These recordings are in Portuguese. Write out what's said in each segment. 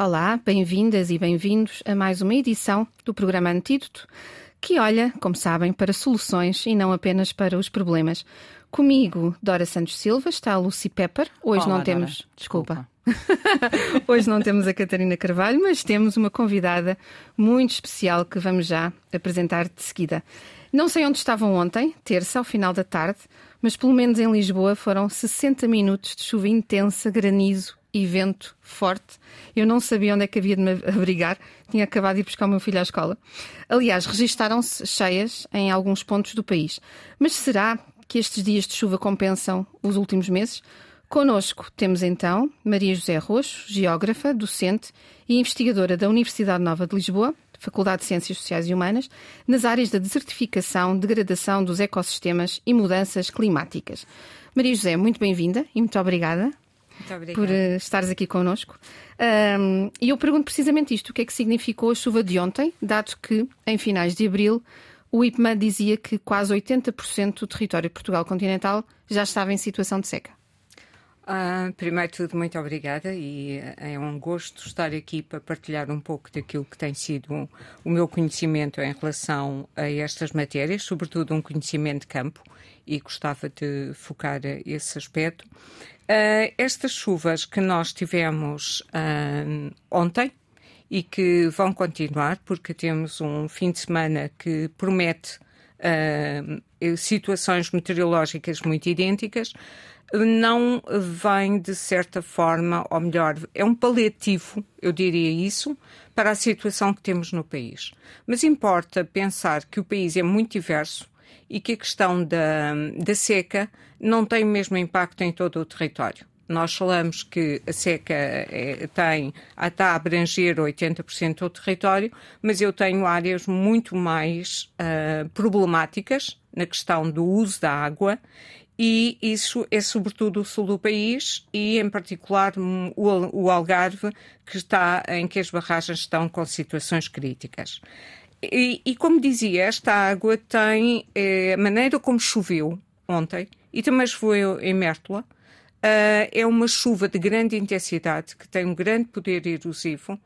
Olá, bem-vindas e bem-vindos a mais uma edição do programa Antídoto, que olha, como sabem, para soluções e não apenas para os problemas. Comigo, Dora Santos Silva, está a Lucy Pepper. Hoje Olá, não temos. Dora. Desculpa. Hoje não temos a Catarina Carvalho, mas temos uma convidada muito especial que vamos já apresentar de seguida. Não sei onde estavam ontem, terça, ao final da tarde, mas pelo menos em Lisboa foram 60 minutos de chuva intensa, granizo e vento forte. Eu não sabia onde é que havia de me abrigar, tinha acabado de ir buscar o meu filho à escola. Aliás, registaram-se cheias em alguns pontos do país. Mas será que estes dias de chuva compensam os últimos meses? Conosco temos então Maria José Roxo, geógrafa, docente e investigadora da Universidade Nova de Lisboa, Faculdade de Ciências Sociais e Humanas, nas áreas da desertificação, degradação dos ecossistemas e mudanças climáticas. Maria José, muito bem-vinda e muito obrigada. Por uh, estares aqui connosco. Um, e eu pergunto precisamente isto: o que é que significou a chuva de ontem, dado que, em finais de abril, o IPMA dizia que quase 80% do território de Portugal continental já estava em situação de seca. Uh, primeiro de tudo, muito obrigada e é um gosto estar aqui para partilhar um pouco daquilo que tem sido o meu conhecimento em relação a estas matérias, sobretudo um conhecimento de campo, e gostava de focar esse aspecto. Uh, estas chuvas que nós tivemos uh, ontem e que vão continuar, porque temos um fim de semana que promete uh, situações meteorológicas muito idênticas, não vem de certa forma, ou melhor, é um paliativo, eu diria isso, para a situação que temos no país. Mas importa pensar que o país é muito diverso e que a questão da, da seca não tem o mesmo impacto em todo o território. Nós falamos que a seca é, tem, está a abranger 80% do território, mas eu tenho áreas muito mais uh, problemáticas na questão do uso da água e isso é sobretudo o sul do país e, em particular, o, o Algarve, que está, em que as barragens estão com situações críticas. E, e, como dizia, esta água tem eh, a maneira como choveu ontem e também choveu em Mértola. Uh, é uma chuva de grande intensidade que tem um grande poder erosivo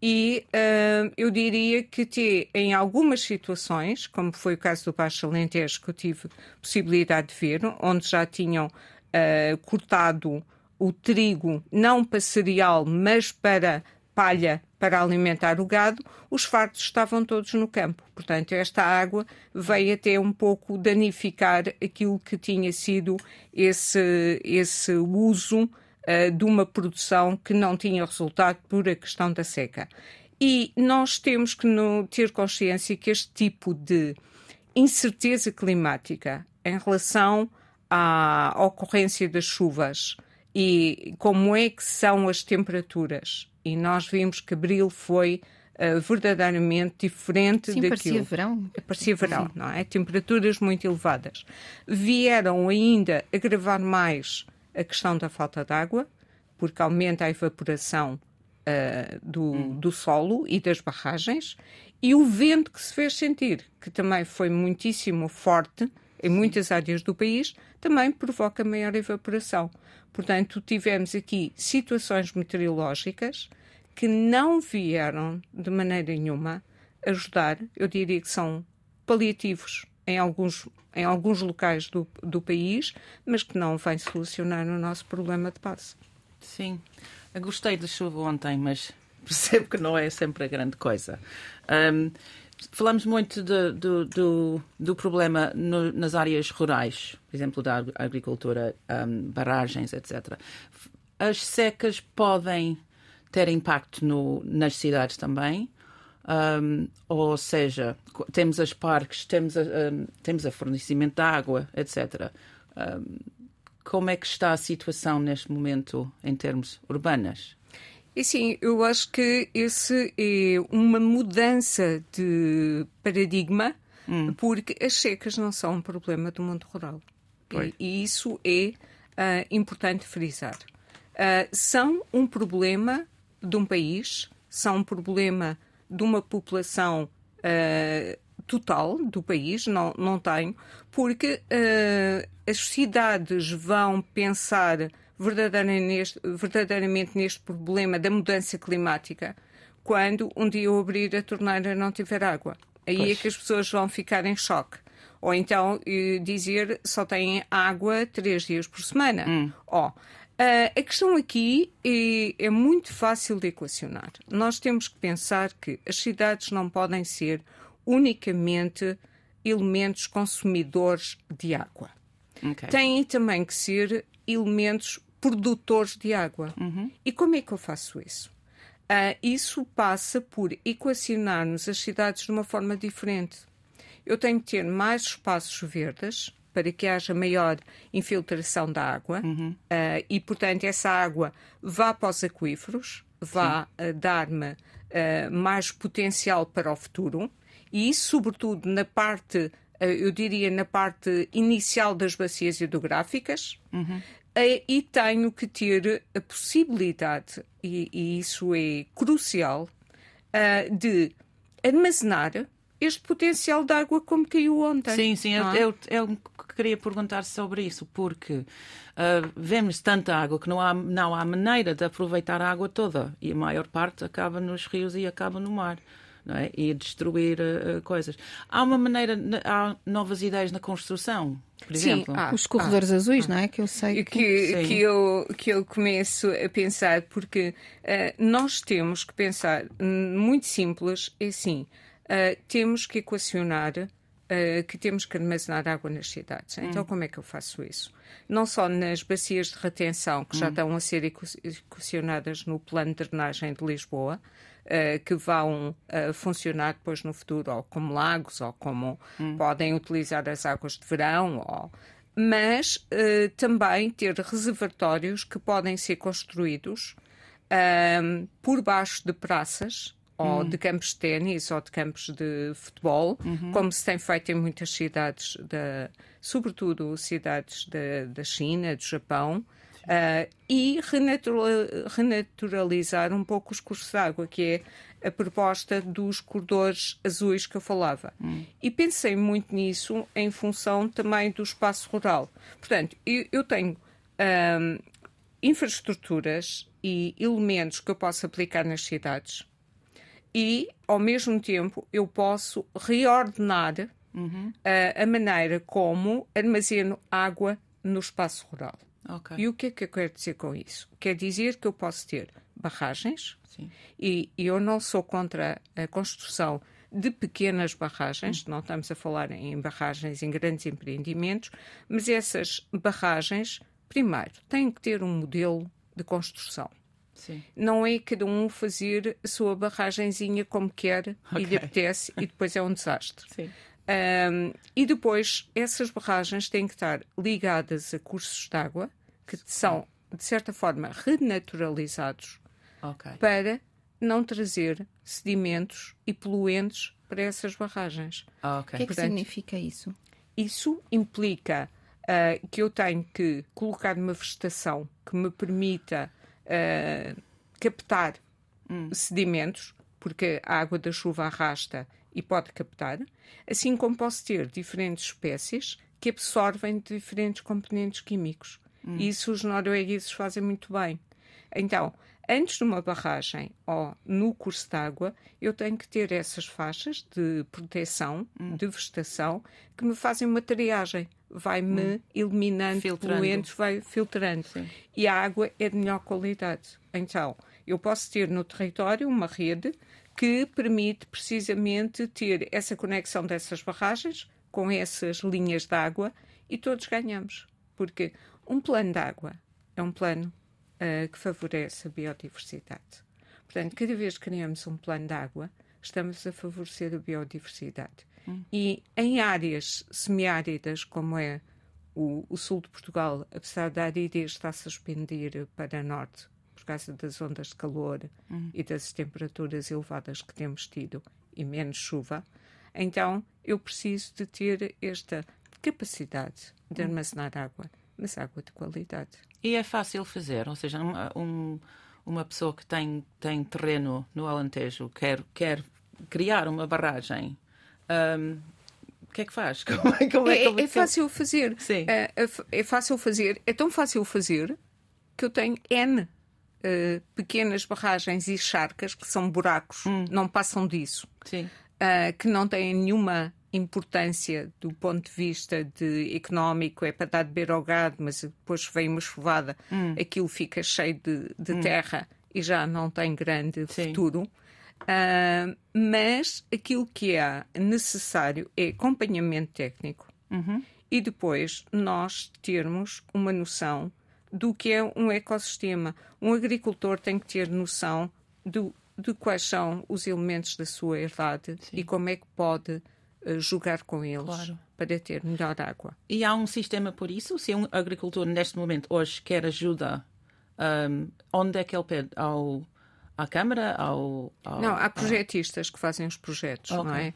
e uh, eu diria que te, em algumas situações, como foi o caso do Baixo Alentejo, que eu tive possibilidade de ver, onde já tinham uh, cortado o trigo, não para cereal, mas para palha para alimentar o gado, os fartos estavam todos no campo. Portanto, esta água veio até um pouco danificar aquilo que tinha sido esse, esse uso uh, de uma produção que não tinha resultado por a questão da seca. E nós temos que no, ter consciência que este tipo de incerteza climática em relação à ocorrência das chuvas e como é que são as temperaturas e nós vimos que abril foi uh, verdadeiramente diferente Sim, daquilo. parecia verão. Parecia verão, Sim. não é? Temperaturas muito elevadas. Vieram ainda agravar mais a questão da falta de água, porque aumenta a evaporação uh, do, hum. do solo e das barragens, e o vento que se fez sentir, que também foi muitíssimo forte em muitas áreas do país, também provoca maior evaporação. Portanto, tivemos aqui situações meteorológicas que não vieram de maneira nenhuma ajudar, eu diria que são paliativos em alguns, em alguns locais do, do país, mas que não vêm solucionar o nosso problema de base. Sim, eu gostei da chuva ontem, mas percebo que não é sempre a grande coisa. Um, falamos muito do, do, do, problema no, nas áreas rurais, por exemplo, da agricultura, um, barragens, etc. As secas podem ter impacto no, nas cidades também. Um, ou seja, temos as parques, temos a, um, temos a fornecimento de água, etc. Um, como é que está a situação neste momento em termos urbanas? E sim, eu acho que esse é uma mudança de paradigma, hum. porque as secas não são um problema do mundo rural. E, e, isso é uh, importante frisar. Uh, são um problema de um país, são um problema de uma população uh, total do país, não, não tenho, porque uh, as cidades vão pensar, verdadeiramente, verdadeiramente neste problema da mudança climática quando um dia eu abrir a torneira não tiver água. Aí é pois. é que as pessoas vão ficar em choque. Ou então eh, dizer só têm água três dias por semana. Hum. Oh, a questão aqui é, é, muito fácil de equacionar. Nós temos que pensar que as cidades não podem ser unicamente elementos consumidores de água. Okay. Têm também que ser elementos produtores de água. Uhum. E como é que eu faço isso? Uh, isso passa por equacionarmos as cidades de uma forma diferente. Eu tenho que ter mais espaços verdes para que haja maior infiltração da água uhum. uh, e, portanto, essa água vá para os aquíferos, vá uh, dar-me mais potencial para o futuro e sobretudo, na parte, eu diria, na parte inicial das bacias hidrográficas. Uhum e tenho que ter a possibilidade, e, e isso é crucial, uh, de armazenar este potencial de água como caiu ontem. Sim, sim, eu, é? eu, eu, queria perguntar sobre isso, porque uh, vemos tanta água que não há, não há maneira de aproveitar a água toda e a maior parte acaba nos rios e acaba no mar é? e destruir uh, coisas. Há uma maneira, há novas ideias na construção, por Sim, exemplo. Há, Os corredores há, azuis, há. não é? Que eu sei que... Que, que, eu, que eu começo a pensar, porque uh, nós temos que pensar, muito simples, é assim, uh, temos que equacionar Uh, que temos que armazenar água nas cidades. Então, hum. como é que eu faço isso? Não só nas bacias de retenção, que hum. já estão a ser equacionadas no plano de drenagem de Lisboa, uh, que vão uh, funcionar depois no futuro, ou como lagos, ou como hum. podem utilizar as águas de verão, ou... mas uh, também ter reservatórios que podem ser construídos por baixo de praças ou hum. de campos de ténis ou de campos de futebol, uhum. como se tem feito em muitas cidades, da, sobretudo cidades da, da China, do Japão, Uh, e renaturalizar um pouco os cursos de água, que é a proposta dos corredores azuis que eu falava. Hum. E pensei muito nisso em função também do espaço rural. Portanto, eu, eu tenho um, infraestruturas e elementos que eu posso aplicar nas cidades e, ao mesmo tempo, eu posso reordenar uhum. uh, a maneira como armazeno água no espaço rural. Okay. E o que é que eu quero dizer com isso? Quer dizer que eu posso ter barragens e, e, eu não sou contra a construção de pequenas barragens, hum. não estamos a falar em barragens em grandes empreendimentos, mas essas barragens, primeiro, têm que ter um modelo de construção. Sim. Não é cada um fazer a sua barragenzinha como quer okay. e lhe apetece e depois é um desastre. Sim. Um, e depois, essas barragens têm que estar ligadas a cursos de água que são, de certa forma, renaturalizados okay. para não trazer sedimentos e poluentes para essas barragens. okay. O que é que Portanto, significa isso? Isso implica uh, que eu tenho que colocar uma vegetação que me permita uh, captar hum. sedimentos, porque a água da chuva arrasta e pode captar, assim como posso ter diferentes espécies que absorvem diferentes componentes químicos. Hum. Isso os noruegueses fazem muito bem. Então, antes de uma barragem ou no curso de água, eu tenho que ter essas faixas de proteção, hum. de vegetação, que me fazem uma triagem. Vai-me hum. eliminando filtrando. poluentes, vai filtrando. Sim. E a água é de melhor qualidade. Então, eu posso ter no território uma rede que permite precisamente ter essa conexão dessas barragens com essas linhas de água e todos ganhamos. Porque um plano de água é um plano uh, que favorece a biodiversidade. Portanto, cada vez que criamos um plano de água, estamos a favorecer a biodiversidade. Hum. E em áreas semiáridas, como é o, o, sul de Portugal, apesar da aridez estar-se a expandir para norte, causa das ondas de calor uhum. e das temperaturas elevadas que temos tido e menos chuva, então eu preciso de ter esta capacidade de armazenar água, mas água de qualidade. E é fácil fazer, ou seja, um, uma pessoa que tem, tem terreno no Alentejo quer, quer criar uma barragem. Um, o que é que faz? Como é, como é, é, é, fácil fazer. Sim. É, é, é fácil fazer. É tão fácil fazer que eu tenho N uh, pequenas barragens e charcas que são buracos, hum. não passam disso, uh, que não têm nenhuma importância do ponto de vista de económico, é para dar de beber ao gado, mas depois vem uma chuvada, hum. aquilo fica cheio de, de hum. terra e já não tem grande Sim. futuro. Uh, mas aquilo que é necessário é acompanhamento técnico uhum. e depois nós termos uma noção do que é um ecossistema. Um agricultor tem que ter noção do, de quais são os elementos da sua herdade Sim. e como é que pode uh, jogar com eles claro. para ter melhor água. E há um sistema por isso? Se um agricultor neste momento hoje quer ajuda, um, onde é que ele pede? Ao à Câmara? Ao, ao, não, há projetistas que fazem os projetos, okay. não é?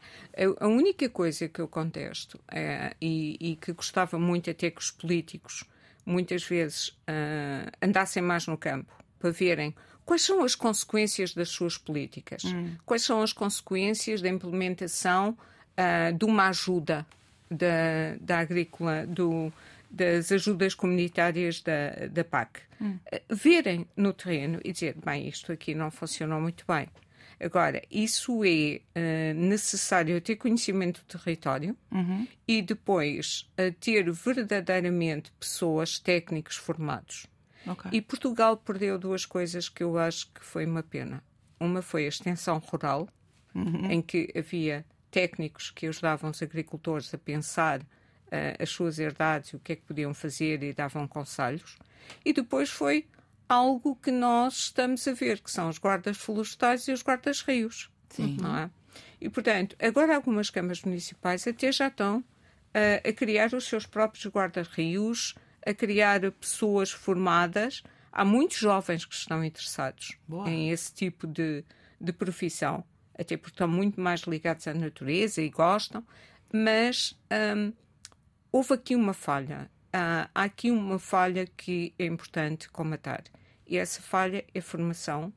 A, única coisa que eu contesto é, e, e, que gostava muito até que os políticos muitas vezes uh, andassem mais no campo para verem quais são as consequências das suas políticas, hum. quais são as consequências da implementação uh, de uma ajuda da, da agrícola, do, das ajudas comunitárias da, da PAC. Hum. Verem no terreno e dizer, bem, isto aqui não funcionou muito bem. Agora, isso é uh, necessário ter conhecimento do território uhum. e depois uh, ter verdadeiramente pessoas, técnicos formados. Okay. E Portugal perdeu duas coisas que eu acho que foi uma pena. Uma foi a extensão rural, uhum. em que havia técnicos que ajudavam os agricultores a pensar as suas herdades, o que é que podiam fazer e davam conselhos. E depois foi algo que nós estamos a ver, que são os guardas florestais e os guardas rios. Sim. Não é? E, portanto, agora algumas câmaras municipais até já estão uh, a criar os seus próprios guarda-rios, a criar pessoas formadas. Há muitos jovens que estão interessados Boa. em esse tipo de, de profissão, até porque estão muito mais ligados à natureza e gostam, mas um, houve aqui uma falha. Há aqui uma falha que é importante comatar. E essa falha é formação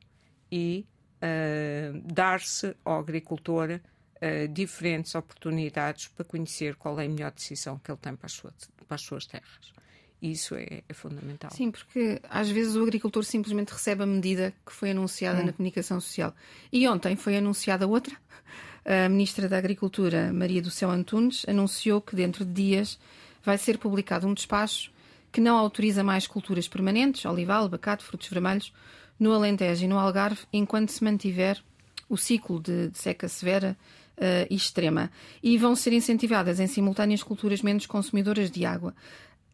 e uh, dar-se ao agricultor uh, diferentes oportunidades para conhecer qual é a melhor decisão que ele tem para as suas, para as suas terras. Isso é, é, fundamental. Sim, porque às vezes o agricultor simplesmente recebe a medida que foi anunciada hum. na comunicação social. E ontem foi anunciada outra. A Ministra da Agricultura, Maria do Céu Antunes, anunciou que dentro de dias vai ser publicado um despacho que não autoriza mais culturas permanentes, olival, abacate, frutos vermelhos, no Alentejo e no Algarve, enquanto se mantiver o ciclo de, de seca severa uh, e extrema. E vão ser incentivadas em simultâneo as culturas menos consumidoras de água.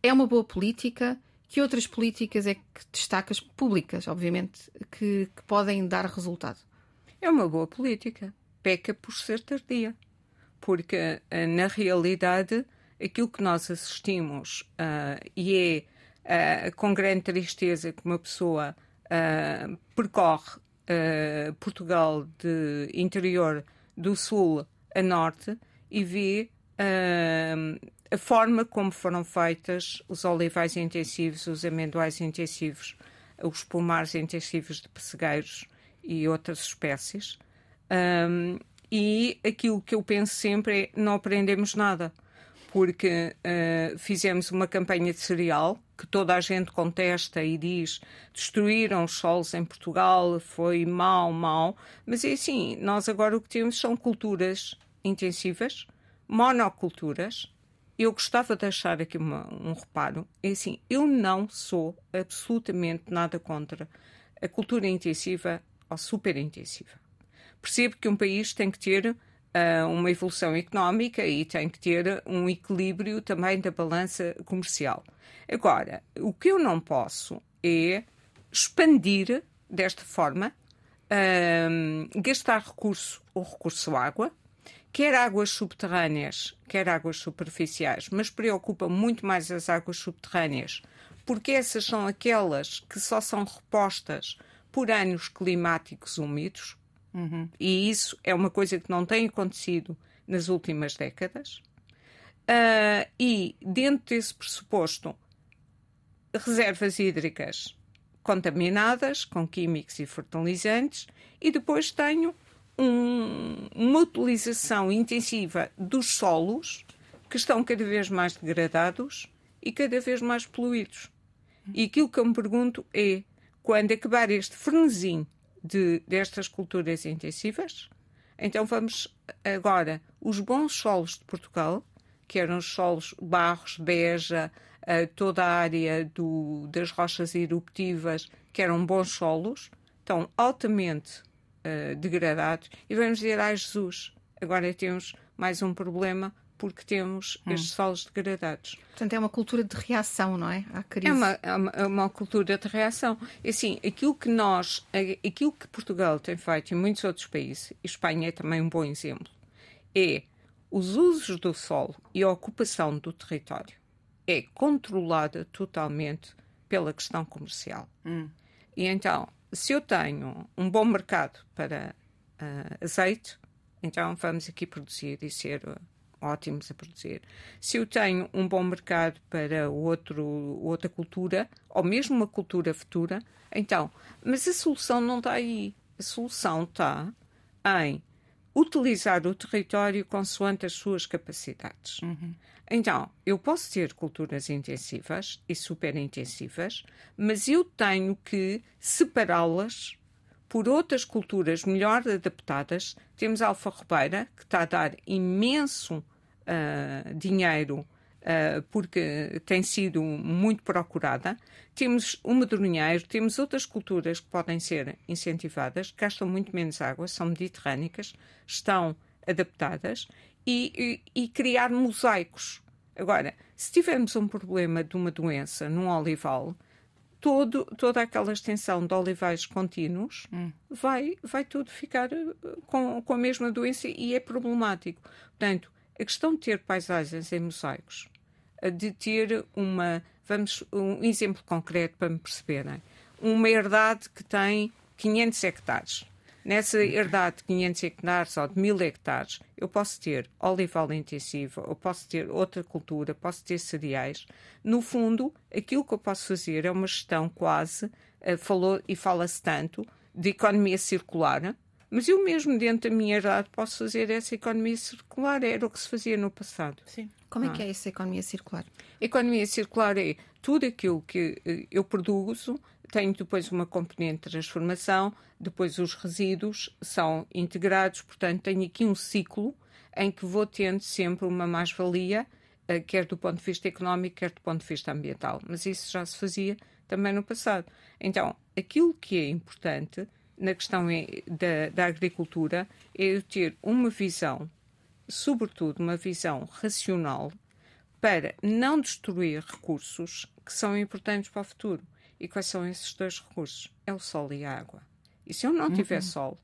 É uma boa política. Que outras políticas é que destacas, públicas, obviamente, que, que podem dar resultado? É uma boa política peca por ser tardia. Porque, eh, na realidade, aquilo que nós assistimos uh, e é uh, com grande tristeza que uma pessoa uh, percorre Portugal de interior do sul a norte e vê a forma como foram feitas os olivais intensivos, os amendoais intensivos, os pomares intensivos de pessegueiros e outras espécies. Um, e aquilo que eu penso sempre é não aprendemos nada, porque uh, fizemos uma campanha de cereal que toda a gente contesta e diz destruíram os solos em Portugal, foi mal, mal, mas é assim, nós agora o que temos são culturas intensivas, monoculturas. Eu gostava de deixar aqui uma, um reparo, é assim, eu não sou absolutamente nada contra a cultura intensiva ou super intensiva percebo que um país tem que ter uh, uma evolução económica e tem que ter um equilíbrio também da balança comercial. Agora, o que eu não posso é expandir desta forma, uh, gastar recurso ou recurso água, quer águas subterrâneas, quer águas superficiais, mas preocupa muito mais as águas subterrâneas, porque essas são aquelas que só são repostas por anos climáticos úmidos, Uhum. E isso é uma coisa que não tem acontecido nas últimas décadas. Uh, e, dentro desse pressuposto, reservas hídricas contaminadas com químicos e fertilizantes, e depois tenho um, uma utilização intensiva dos solos que estão cada vez mais degradados e cada vez mais poluídos. E aquilo que eu me pergunto é, quando acabar este frenesim de, destas culturas intensivas, então vamos agora, os bons solos de Portugal, que eram os solos Barros, Beja, uh, toda a área do, das rochas eruptivas, que eram bons solos, estão altamente uh, degradados. E vamos dizer, ai Jesus, agora temos mais um problema porque temos hum. estes solos degradados. Portanto, é uma cultura de reação, não é? À crise. É uma, é uma, é uma cultura de reação. E, assim, aquilo que nós, aquilo que Portugal tem feito e muitos outros países, e Espanha é também um bom exemplo, é os usos do solo e a ocupação do território é controlada totalmente pela questão comercial. Hum. E então, se eu tenho um bom mercado para uh, azeite, então vamos aqui produzir e ser ótimos a produzir. Se eu tenho um bom mercado para outro, outra cultura, ou mesmo uma cultura futura, então, mas a solução não está aí. A solução está em utilizar o território consoante as suas capacidades. Uhum. Então, eu posso ter culturas intensivas e super intensivas, mas eu tenho que separá-las por outras culturas melhor adaptadas. Temos a Alfa Ribeira, que está a dar imenso uh, dinheiro uh, porque tem sido muito procurada. Temos o medronheiro, temos outras culturas que podem ser incentivadas, gastam muito menos água, são mediterrânicas, estão adaptadas e, e, e criar mosaicos. Agora, se tivermos um problema de uma doença num olival, todo, toda aquela extensão de olivais contínuos hum. vai, vai tudo ficar eh, com, com a mesma doença e é problemático. Portanto, a questão de ter paisagens em mosaicos, de ter uma. Vamos, um exemplo concreto para me perceberem. Uma herdade que tem 500 hectares Nessa herdade de 500 hectares ou de 1000 hectares, eu posso ter olival intensivo, eu posso ter outra cultura, posso ter cereais. No fundo, aquilo que eu posso fazer é uma gestão quase, uh, falou e fala-se tanto, de economia circular, mas eu mesmo dentro da minha herdade posso fazer essa economia circular, era o que se fazia no passado. Sim. Como é ah. que é essa economia circular? A economia circular é tudo aquilo que eh, eu produzo, tenho depois uma componente de transformação, depois os resíduos são integrados, portanto, tenho aqui um ciclo em que vou tendo sempre uma mais-valia, eh, quer do ponto de vista económico, quer do ponto de vista ambiental. Mas isso já se fazia também no passado. Então, aquilo que é importante na questão da, da agricultura é eu ter uma visão, sobretudo uma visão racional, para não destruir recursos que são importantes para o futuro. E quais são esses dois recursos? É o sol e a água. E se eu não tiver uhum. sol,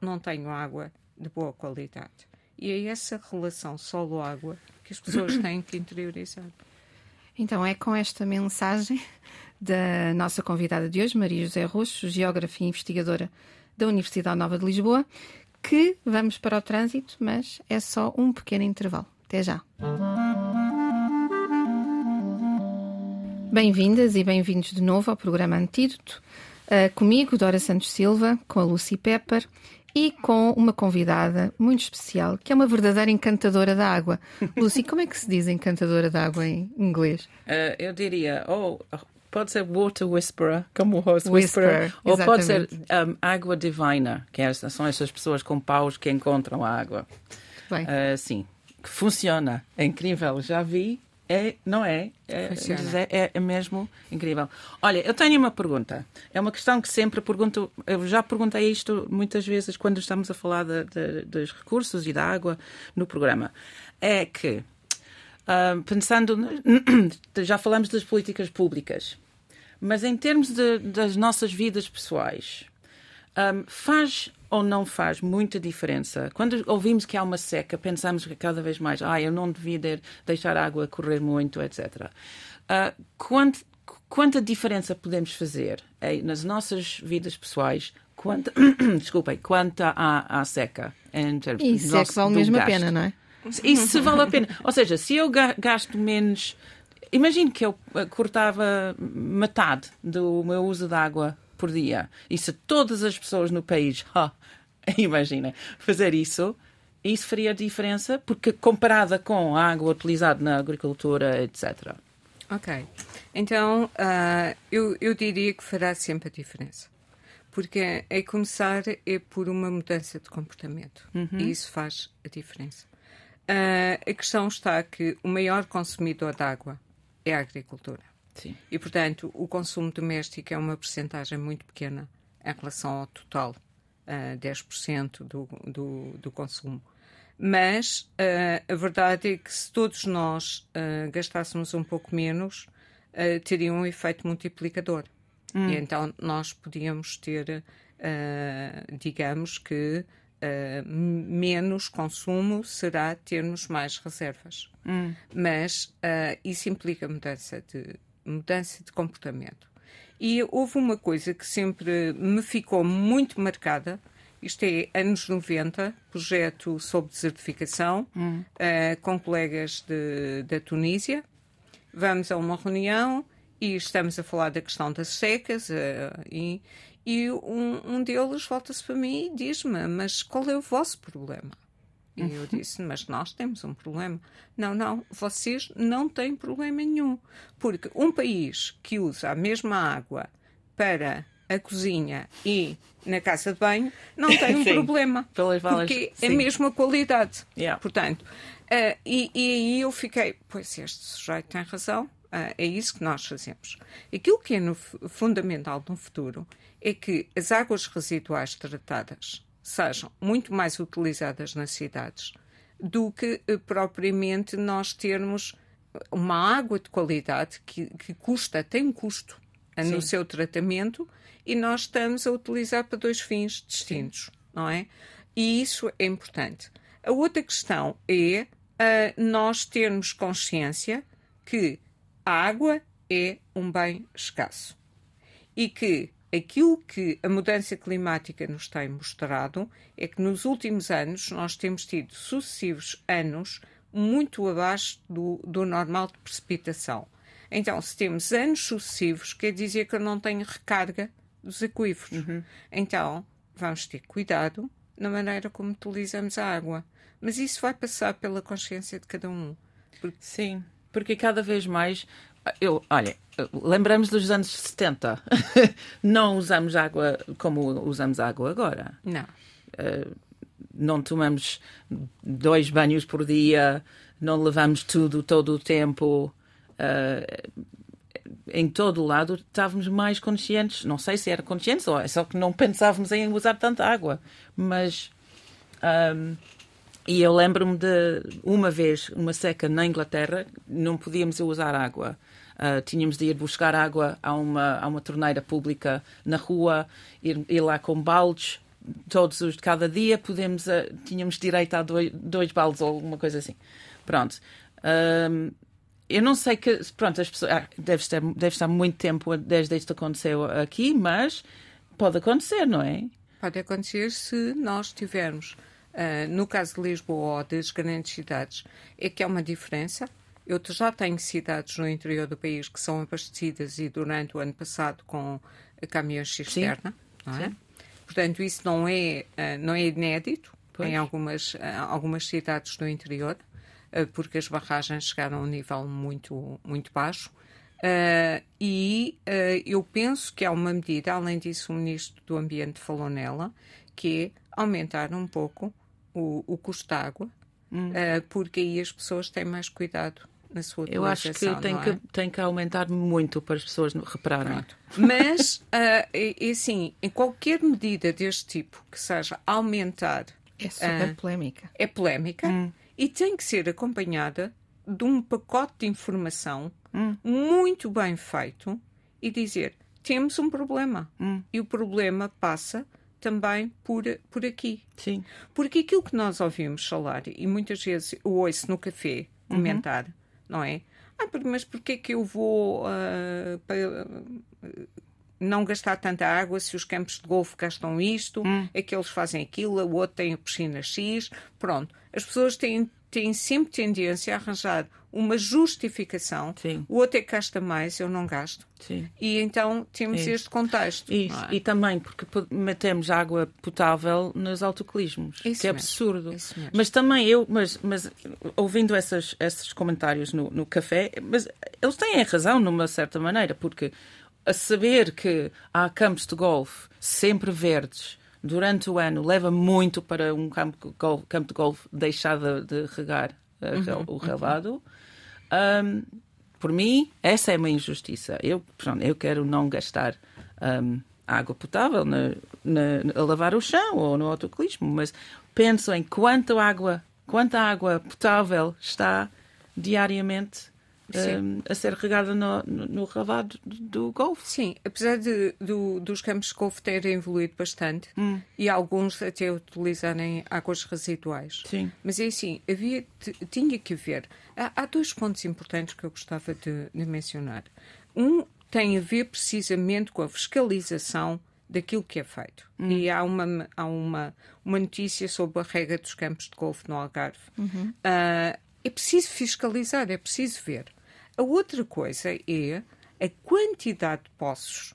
não tenho água de boa qualidade. E é essa relação solo-água que as pessoas têm que interiorizar. Então é com esta mensagem da nossa convidada de hoje, Maria José Roxo, geógrafa e investigadora da Universidade Nova de Lisboa, que vamos para o trânsito, mas é só um pequeno intervalo. Até já. Bem-vindas e bem-vindos de novo ao programa Antídoto. Uh, comigo, Dora Santos Silva, com a Lucy Pepper e com uma convidada muito especial, que é uma verdadeira encantadora da água. Lucy, como é que se diz encantadora da água em inglês? Uh, eu diria, oh, pode ser water whisperer, como o host whisperer, whisperer ou pode ser um, água divina, que é, são essas pessoas com paus que encontram a água. Bem. Uh, sim, que funciona, é incrível, já vi é, não é? É, é, é, mesmo incrível. Olha, eu tenho uma pergunta. É uma questão que sempre pergunto. Eu já perguntei isto muitas vezes quando estamos a falar de, de, dos recursos e da água no programa. É que, uh, pensando. Já falamos das políticas públicas, mas em termos de, das nossas vidas pessoais, um, faz ou não faz muita diferença? Quando ouvimos que há uma seca, pensamos que cada vez mais, ah, eu não devia deixar a água correr muito, etc. Uh, ah, quanto, quanta diferença podemos fazer eh, nas nossas vidas pessoais quanto, desculpem, quanto à, à seca? Em termos é que vale mesmo a pena, não é? Isso se vale a pena. Ou seja, se eu gasto menos. Imagino que eu eh, cortava metade do meu uso de água por dia. E se todas as pessoas no país, oh, imagina, fazer isso, isso faria diferença, porque comparada com a água utilizada na agricultura, etc. Ok. Então, uh, eu, eu diria que fará sempre a diferença. Porque é começar é por uma mudança de comportamento. Uhum. E isso faz a diferença. Uh, a questão está que o maior consumidor de água é a agricultura. Sim. E, portanto, o consumo doméstico é uma percentagem muito pequena em relação ao total, uh, 10% do, do, do consumo. Mas uh, a verdade é que se todos nós uh, gastássemos um pouco menos, uh, teria um efeito multiplicador. Hum. E então nós podíamos ter, digamos que, menos consumo será termos mais reservas. Hum. Mas isso implica mudança de, mudança de comportamento. E houve uma coisa que sempre me ficou muito marcada, isto é anos 90, projeto sobre desertificação, hum. uh, com colegas de, da Tunísia. Vamos a uma reunião e estamos a falar da questão das secas uh, e, e um, um deles volta-se para mim e diz-me, mas qual é o vosso problema? E eu disse, mas nós temos um problema. Não, não, vocês não têm problema nenhum. Porque um país que usa a mesma água para a cozinha e na casa de banho, não tem um problema. Pelas balas, porque sim. é a mesma qualidade. Yeah. Portanto, uh, e, e aí eu fiquei, pois este sujeito tem razão, é isso que nós fazemos. Aquilo que é no, fundamental no futuro é que as águas residuais tratadas sejam muito mais utilizadas nas cidades do que uh, propriamente nós termos uma água de qualidade que, que custa, tem um custo Sim. no seu tratamento e nós estamos a utilizar para dois fins distintos, Sim. não é? E isso é importante. A outra questão é uh, nós termos consciência que a água é um bem escasso e que aquilo que a mudança climática nos tem mostrado é que nos últimos anos nós temos tido sucessivos anos muito abaixo do, do normal de precipitação. Então, se temos anos sucessivos, quer dizer que eu não tenho recarga dos aquíferos. Uhum. Então, vamos ter cuidado na maneira como utilizamos a água. Mas isso vai passar pela consciência de cada um. Porque... Sim, porque cada vez mais. Eu, olha, lembramos dos anos 70. não usamos água como usamos água agora. Não. Uh, não tomamos dois banhos por dia, não levamos tudo todo o tempo. Uh, em todo o lado estávamos mais conscientes. Não sei se era conscientes ou é só que não pensávamos em usar tanta água. Mas. Um, e eu lembro-me de uma vez, uma seca na Inglaterra, não podíamos usar água. Uh, tínhamos de ir buscar água a uma, a uma torneira pública na rua, ir, ir lá com baldes. Todos os de cada dia podemos, uh, tínhamos direito a dois, dois baldes ou alguma coisa assim. Pronto. Eu não sei que. Pronto, as pessoas. Ah, deve, estar, deve estar muito tempo desde isto aconteceu aqui, mas pode acontecer, não é? Pode acontecer se nós tivermos, uh, no caso de Lisboa ou das grandes cidades, é que há uma diferença. Eu já tenho cidades no interior do país que são abastecidas e durante o ano passado com caminhões cisterna, não é? Sim. Portanto, isso não é, uh, não é inédito pois. em algumas, algumas cidades do interior. Porque as barragens chegaram a um nível muito, muito baixo. Uh, e uh, eu penso que há uma medida, além disso, o Ministro do Ambiente falou nela, que é aumentar um pouco o, o custo da água, hum. uh, porque aí as pessoas têm mais cuidado na sua Eu acho que tem, é? que tem que aumentar muito para as pessoas repararem. Pronto. Mas, é, é assim, em qualquer medida deste tipo que seja aumentar. É super polémica. É polémica. Hum e tem que ser acompanhada de um pacote de informação hum. muito bem feito e dizer: temos um problema. Hum. E o problema passa também por, por aqui. Sim. Porque aquilo que nós ouvimos falar, e muitas vezes eu ouço no café comentar, uhum. não é? Ah, mas porquê que eu vou uh, para, uh, não gastar tanta água se os campos de golfe gastam isto, hum. aqueles fazem aquilo, o outro tem a piscina X. Pronto. As pessoas têm, têm sempre tendência a arranjar uma justificação. Sim. O outro é que gasta mais, eu não gasto. Sim. E então temos Isso. este contexto. Isso. é? E também porque po- metemos água potável nos autocolismos, Isso que é mesmo. absurdo. Mas também eu, mas, mas ouvindo essas, esses comentários no, no café, mas eles têm razão numa certa maneira, porque a saber que há campos de golfe sempre verdes durante o ano leva muito para um campo de golfe, campo de golfe deixar de, regar Uhum, o relevado. Um, por mim, essa é uma injustiça. Eu, pronto, eu quero não gastar um, água potável na, na- a lavar o chão ou no autocolismo, mas penso em quanta água, quanta água potável está diariamente. Um, a ser regada no, no, relevado do, golfe. Sim, apesar de, do- dos campos de golfe terem evoluído bastante Hum. e alguns até utilizarem águas residuais. Sim. Mas é assim, havia, tinha que haver. Há, há dois pontos importantes que eu gostava de, de mencionar. Um tem a ver precisamente com a fiscalização daquilo que é feito. E há uma, há uma, uma notícia sobre a regra dos campos de golfe no Algarve. Ah, é preciso fiscalizar, é preciso ver. A outra coisa é a quantidade de poços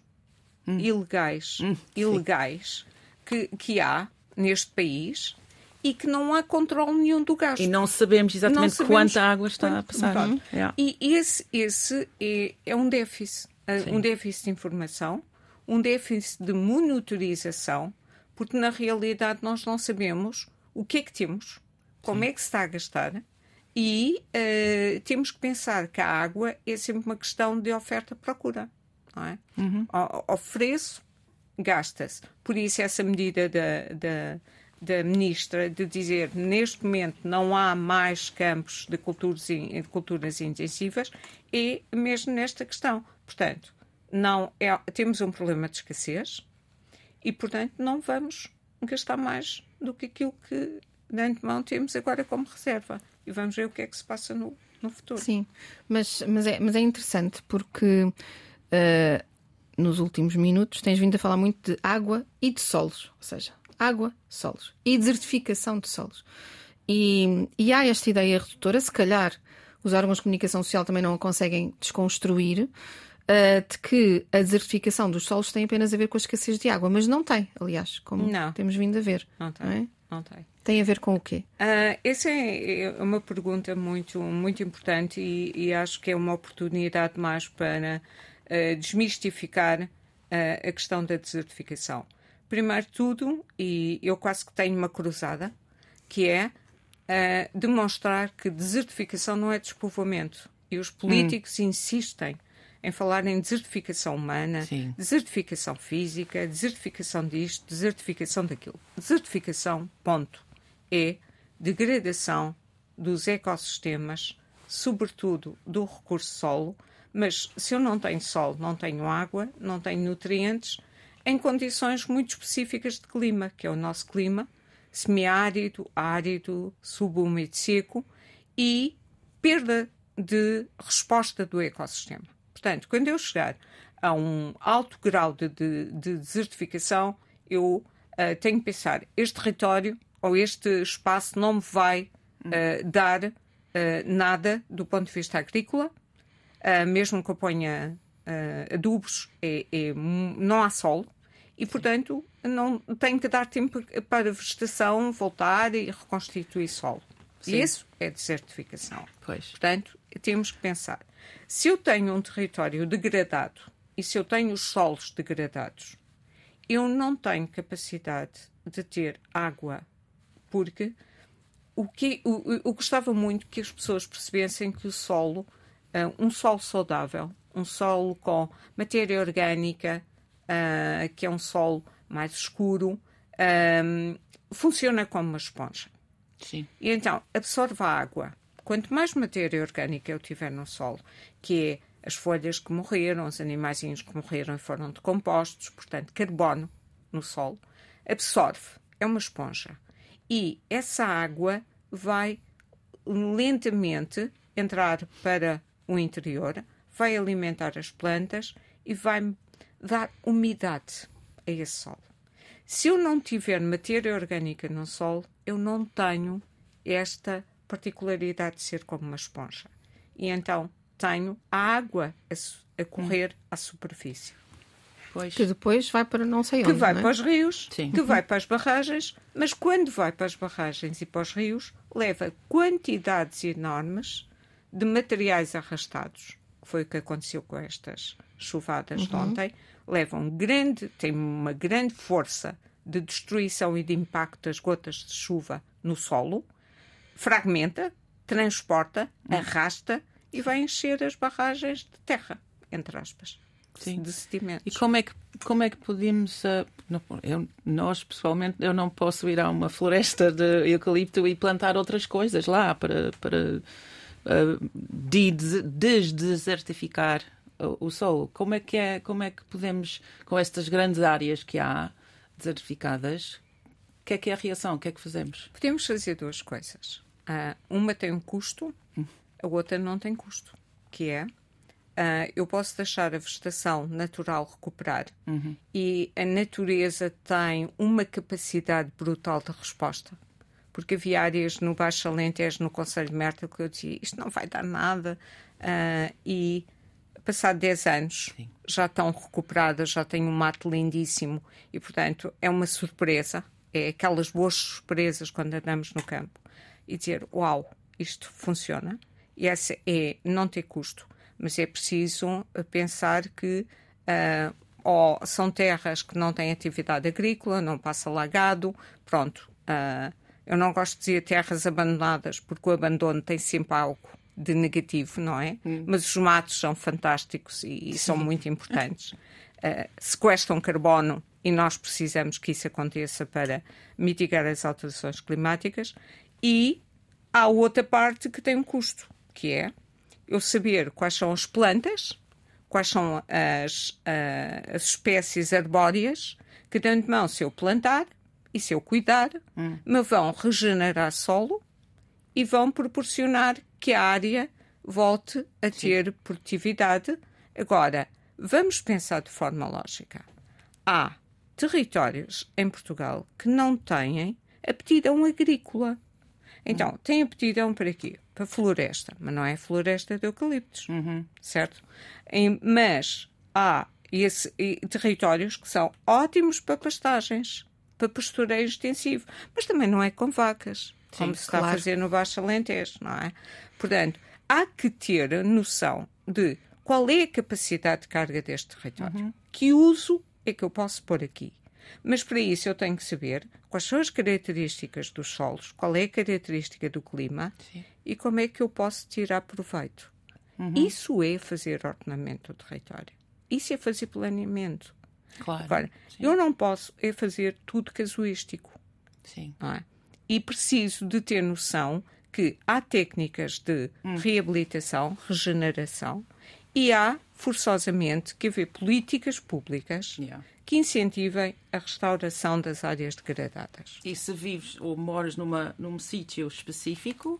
ilegais, ilegais que, que há neste país e que não há controle nenhum do gasto. E não sabemos exatamente Não sabemos quanta água está a quanto- passar. Pronto. Yeah. E esse, esse é, é um déficit. Uh, Um déficit de informação, um déficit de monitorização, porque na realidade nós não sabemos o que é que temos, como é que se está a gastar e uh, temos que pensar que a água é sempre uma questão de oferta-procura. É? O- Ofereço, gasta-se. Por isso, essa medida da, da, da ministra de dizer neste momento não há mais campos de culturas, de culturas intensivas é mesmo nesta questão. Portanto, não é, temos um problema de escassez e, portanto, não vamos gastar mais do que aquilo que de antemão temos agora como reserva. E vamos ver o que é que se passa no, no futuro. Sim, mas, mas, é, mas é interessante porque eh, nos últimos minutos tens vindo a falar muito de água e de solos, ou seja, água, solos e desertificação de solos. E, e há esta ideia redutora, se calhar os órgãos de comunicação social também não a conseguem desconstruir, eh, de que a desertificação dos solos tem apenas a ver com a escassez de água, mas não tem, aliás, como Não. temos vindo a ver. Não tem. é? Não tem. Tem a ver com o quê? Ah, essa é é uma pergunta muito, muito importante e, e acho que é uma oportunidade mais para ah, desmistificar ah, a questão da desertificação. Primeiro de tudo, e eu quase que tenho uma cruzada, que é demonstrar que desertificação não é despovoamento. E os políticos insistem em falar em desertificação humana, Sim. desertificação física, desertificação disto, desertificação daquilo. Desertificação, ponto, é degradação dos ecossistemas, sobretudo do recurso solo, mas se eu não tenho solo, não tenho água, não tenho nutrientes, em condições muito específicas de clima, que é o nosso clima, semiárido, árido, subúmido, seco, e perda de resposta do ecossistema. Portanto, quando eu chegar a um alto grau de, de- de desertificação, eu ah, tenho que pensar: este território ou este espaço não me vai ah, dar ah, nada do ponto de vista agrícola, ah, mesmo que eu ponha adubos, é- é não há solo. E, portanto, não tenho que dar tempo para a vegetação voltar e reconstituir solo. Sim. Isso é desertificação. Pois. Portanto, temos que pensar. Se eu tenho um território degradado e se eu tenho os solos degradados, eu não tenho capacidade de ter água, porque o que o, eu gostava muito que as pessoas percebessem que o solo, ah, um solo saudável, um solo com matéria orgânica, ah, que é um solo mais escuro, ah, funciona como uma esponja. Sim. E então absorve a água. Quanto mais matéria orgânica eu tiver no solo, que é as folhas que morreram, os animaizinhos que morreram e foram decompostos, portanto, carbono no solo, absorve. É uma esponja. E essa água vai lentamente entrar para o interior, vai alimentar as plantas e vai dar umidade a esse solo. Se eu não tiver matéria orgânica no solo, eu não tenho esta particularidade de ser como uma esponja. e então tenho a água a, a correr à superfície. Pois. Que depois vai para não sei onde. Que vai é? para os rios, Sim. que vai para as barragens, mas quando vai para as barragens e para os rios, leva quantidades enormes de materiais arrastados, que foi o que aconteceu com estas chuvadas uhum. de ontem, levam grande, tem uma grande força de destruição e de impacto das gotas de chuva no solo, fragmenta, transporta, uhum. arrasta e vai encher as barragens de terra, entre aspas. Sim. de sedimentos. E como é que, como é que podemos. Uh, eu, nós, pessoalmente, eu não posso ir a uma floresta de eucalipto e plantar outras coisas lá para, para uh, desdesertificar o, o solo. Como é, que é, como é que podemos, com estas grandes áreas que há desertificadas, o que é que é a reação? O que é que fazemos? Podemos fazer duas coisas. Uh, uma tem um custo, hum. a outra não tem custo, que é Uh, eu posso deixar a vegetação natural recuperar uhum. e a natureza tem uma capacidade brutal de resposta. Porque havia áreas no Baixo Alentejo, no Conselho de Merta, que eu dizia isto não vai dar nada. Uh, e passado 10 anos Sim. já estão recuperadas, já têm um mato lindíssimo e, portanto, é uma surpresa. É aquelas boas surpresas quando andamos no campo e dizer: Uau, isto funciona. E essa é não ter custo mas é preciso eh, pensar que uh, ou são terras que não têm atividade agrícola, não passa lagado, pronto. Uh, eu não gosto de dizer terras abandonadas, porque o abandono tem sempre algo de negativo, não é? Hum. Mas os matos são fantásticos e, e são muito importantes. Uh, sequestram carbono e nós precisamos que isso aconteça para mitigar as alterações climáticas. E há outra parte que tem um custo, que é eu saber quais são as plantas, quais são as, as espécies arbóreas que, de antemão, se eu plantar e se eu cuidar, hum. me vão regenerar solo e vão proporcionar que a área volte a ter Sim. produtividade. Agora, vamos pensar de forma lógica. Há territórios em Portugal que não têm aptidão agrícola. Então, têm aptidão para quê? Para floresta, mas não é floresta de eucaliptos, uhum. certo? Em, mas há esse, e, territórios que são ótimos para pastagens, para pastoreio extensivo, mas também não é com vacas, Sim, como se está claro. a fazer no Baixo Alentejo, não é? Portanto, há que ter a noção de qual é a capacidade de carga deste território, uhum. que uso é que eu posso pôr aqui. Mas para isso eu tenho que saber quais são as características dos solos, qual é a característica do clima Sim. e como é que eu posso tirar proveito. Uhum. Isso é fazer ordenamento do território. Isso é fazer planeamento. Claro. Agora, Sim. eu não posso é fazer tudo casuístico. Sim. É? E preciso de ter noção que há técnicas de hum. reabilitação, regeneração e há, forçosamente, que haver políticas públicas yeah que incentivem a restauração das áreas degradadas. E se vives ou moras numa, num sítio específico,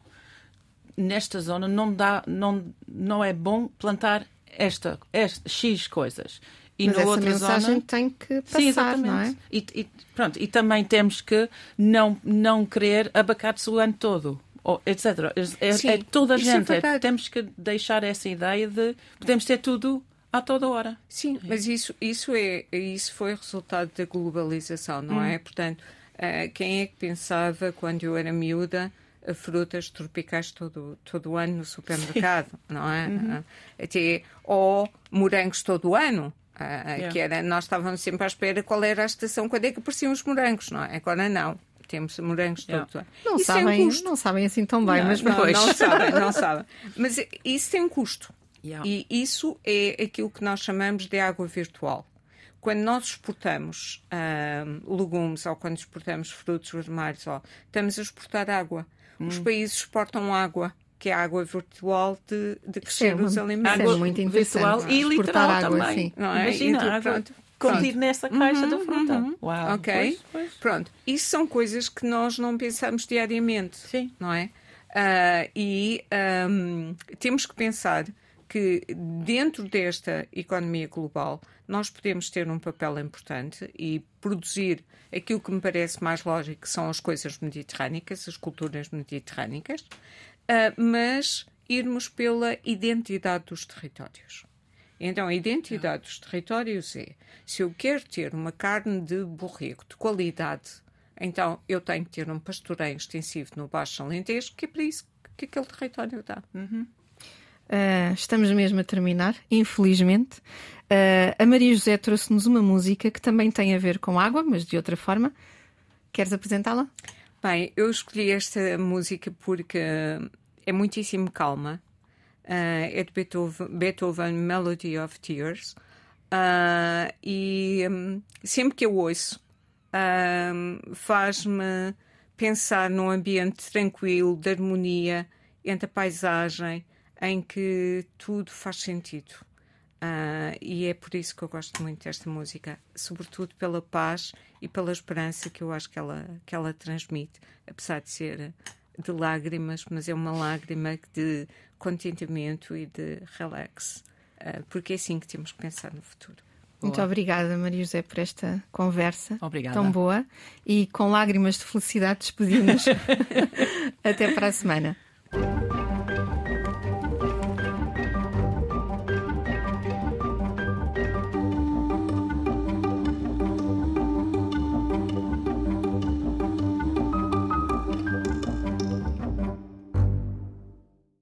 nesta zona não, dá, não, não é bom plantar esta, esta X coisas. E Mas essa outra mensagem zona... tem que passar, Sim, exatamente. não é? E, e, pronto, e também temos que não, não querer abacates o ano todo. Ou, etc. É, Sim, é toda a é gente. É, temos que deixar essa ideia de podemos ter tudo a toda hora. Sim, mas isso, isso, é, isso foi resultado da globalização, não hum. é? Portanto, uh, quem é que pensava quando eu era miúda frutas tropicais todo, todo ano no supermercado, Sim. não é? Uhum. Até, ou morangos todo ano. Yeah. que era, nós estávamos sempre à espera qual era a estação, quando é que apareciam os morangos, não é? Agora não temos morangos yeah. todo não isso sabem, um não sabem assim tão bem, não, mas não, não sabem, não sabem. Mas isso tem um custo. Yeah. E isso é aquilo que nós chamamos de água virtual. Quando nós exportamos uh, legumes ou quando exportamos frutos vermelhos, ó, estamos a exportar água. Hum. Os países exportam água que é a água virtual de, de crescer os alimentos. Água é muito virtual e literal água, também. Sim. Não é? Imagina, tu, água pronto, contido nessa caixa uhum, fruta. Uhum. Uau, ok? Pois, pois. Pronto. Isso são coisas que nós não pensamos diariamente. Sim. Não é? Uh, e um, temos que pensar que dentro desta economia global nós podemos ter um papel importante e produzir aquilo que me parece mais lógico, que são as coisas mediterrânicas, as culturas mediterrânicas, uh, mas irmos pela identidade dos territórios. Então, a identidade dos territórios é: se eu quero ter uma carne de borrego de qualidade, então eu tenho que ter um pastoreio extensivo no Baixo Alentejo, que é para isso que aquele território dá. Uhum. Uh, estamos mesmo a terminar, infelizmente. Uh, a Maria José trouxe-nos uma música que também tem a ver com água, mas de outra forma. Queres apresentá-la? Bem, eu escolhi esta música porque é muitíssimo calma. Uh, é de Beethoven, Beethoven, Melody of Tears. e um, sempre que eu ouço, faz-me pensar num ambiente tranquilo, de harmonia entre a paisagem em que tudo faz sentido. Uh, e é por isso que eu gosto muito desta música, sobretudo pela paz e pela esperança que eu acho que ela, que ela transmite, apesar de ser de lágrimas, mas é uma lágrima de contentamento e de relax, uh, porque é assim que temos que pensar no futuro. Muito obrigada, Maria José, por esta conversa Obrigada. tão boa e com lágrimas de felicidade despedimos. Até para a semana.